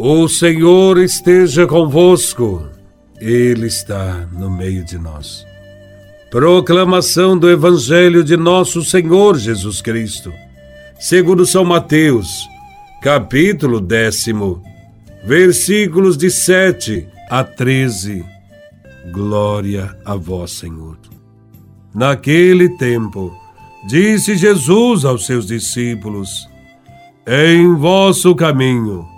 O Senhor esteja convosco, Ele está no meio de nós. Proclamação do Evangelho de Nosso Senhor Jesus Cristo, segundo São Mateus, capítulo décimo, versículos de 7 a 13. Glória a Vós, Senhor. Naquele tempo, disse Jesus aos seus discípulos: Em vosso caminho,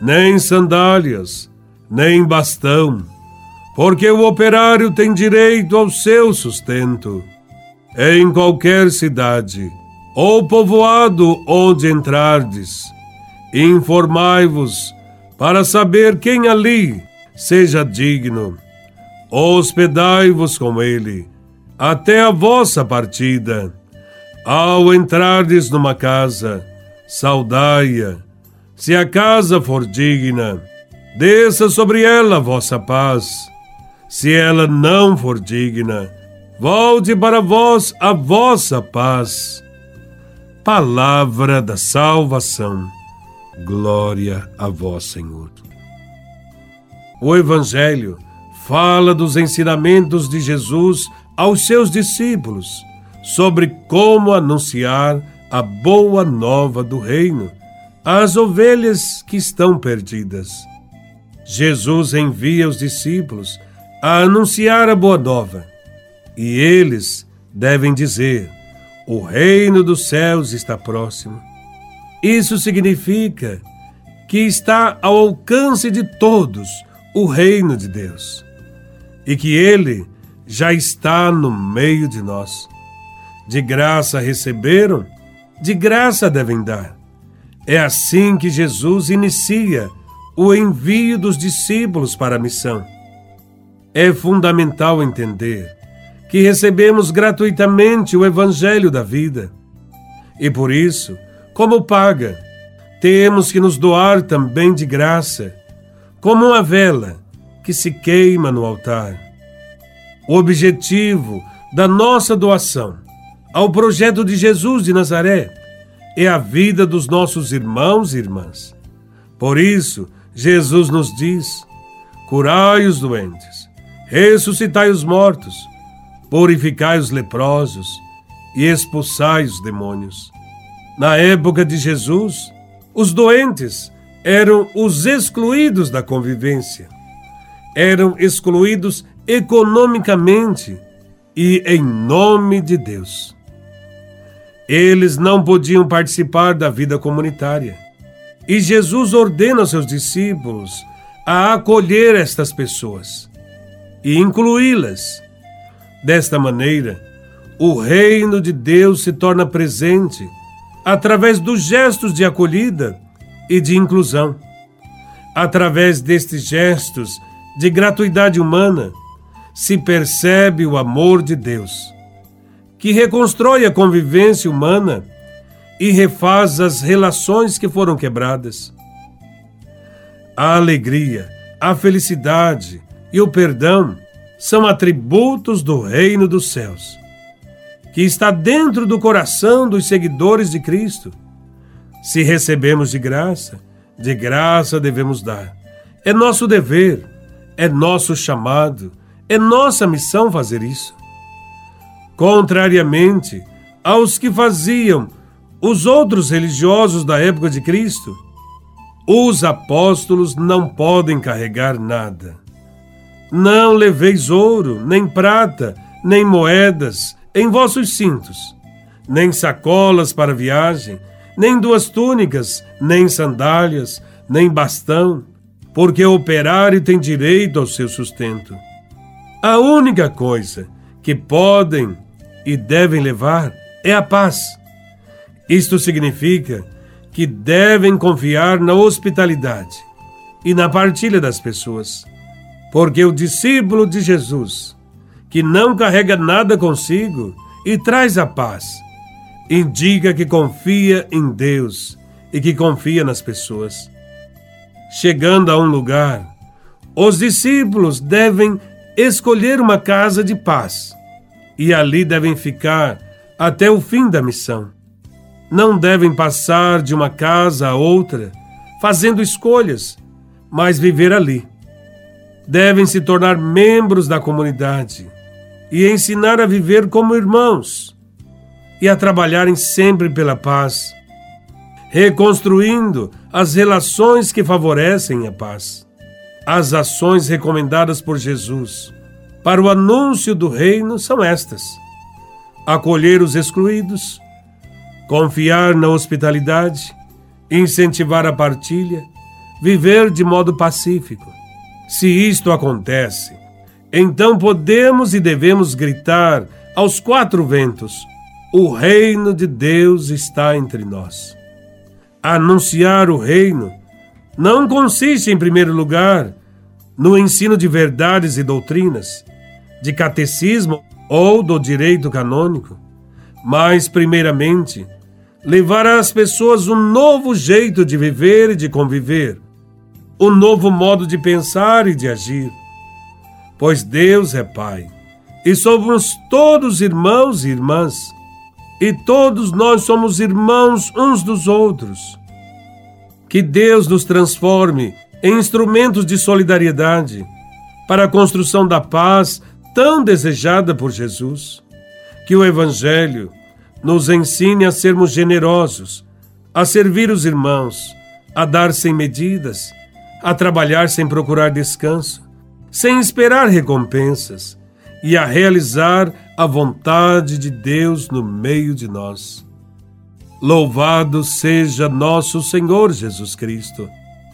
nem sandálias, nem bastão, porque o operário tem direito ao seu sustento. Em qualquer cidade ou povoado onde entrardes, informai-vos para saber quem ali seja digno. Hospedai-vos com ele até a vossa partida. Ao entrardes numa casa, saudai-a se a casa for digna, desça sobre ela a vossa paz. Se ela não for digna, volte para vós a vossa paz. Palavra da salvação. Glória a vós, Senhor. O Evangelho fala dos ensinamentos de Jesus aos seus discípulos sobre como anunciar a boa nova do reino as ovelhas que estão perdidas. Jesus envia os discípulos a anunciar a boa nova, e eles devem dizer: O reino dos céus está próximo. Isso significa que está ao alcance de todos o reino de Deus e que ele já está no meio de nós. De graça receberam, de graça devem dar. É assim que Jesus inicia o envio dos discípulos para a missão. É fundamental entender que recebemos gratuitamente o Evangelho da vida. E por isso, como paga, temos que nos doar também de graça, como uma vela que se queima no altar. O objetivo da nossa doação ao projeto de Jesus de Nazaré é a vida dos nossos irmãos e irmãs. Por isso, Jesus nos diz: curai os doentes, ressuscitai os mortos, purificai os leprosos e expulsai os demônios. Na época de Jesus, os doentes eram os excluídos da convivência, eram excluídos economicamente e em nome de Deus. Eles não podiam participar da vida comunitária. E Jesus ordena aos seus discípulos a acolher estas pessoas e incluí-las. Desta maneira, o reino de Deus se torna presente através dos gestos de acolhida e de inclusão. Através destes gestos de gratuidade humana, se percebe o amor de Deus que reconstrói a convivência humana e refaz as relações que foram quebradas. A alegria, a felicidade e o perdão são atributos do reino dos céus, que está dentro do coração dos seguidores de Cristo. Se recebemos de graça, de graça devemos dar. É nosso dever, é nosso chamado, é nossa missão fazer isso. Contrariamente aos que faziam os outros religiosos da época de Cristo, os apóstolos não podem carregar nada. Não leveis ouro, nem prata, nem moedas em vossos cintos, nem sacolas para viagem, nem duas túnicas, nem sandálias, nem bastão, porque o operário tem direito ao seu sustento. A única coisa que podem e devem levar é a paz. Isto significa que devem confiar na hospitalidade e na partilha das pessoas. Porque o discípulo de Jesus, que não carrega nada consigo e traz a paz, indica que confia em Deus e que confia nas pessoas. Chegando a um lugar, os discípulos devem escolher uma casa de paz e ali devem ficar até o fim da missão. Não devem passar de uma casa a outra fazendo escolhas, mas viver ali. Devem se tornar membros da comunidade e ensinar a viver como irmãos e a trabalharem sempre pela paz, reconstruindo as relações que favorecem a paz. As ações recomendadas por Jesus para o anúncio do reino são estas: acolher os excluídos, confiar na hospitalidade, incentivar a partilha, viver de modo pacífico. Se isto acontece, então podemos e devemos gritar aos quatro ventos: o reino de Deus está entre nós. Anunciar o reino não consiste, em primeiro lugar, no ensino de verdades e doutrinas, de catecismo ou do direito canônico, mas, primeiramente, levar às pessoas um novo jeito de viver e de conviver, um novo modo de pensar e de agir. Pois Deus é Pai e somos todos irmãos e irmãs, e todos nós somos irmãos uns dos outros. Que Deus nos transforme em instrumentos de solidariedade para a construção da paz tão desejada por Jesus. Que o Evangelho nos ensine a sermos generosos, a servir os irmãos, a dar sem medidas, a trabalhar sem procurar descanso, sem esperar recompensas e a realizar a vontade de Deus no meio de nós. Louvado seja nosso Senhor Jesus Cristo,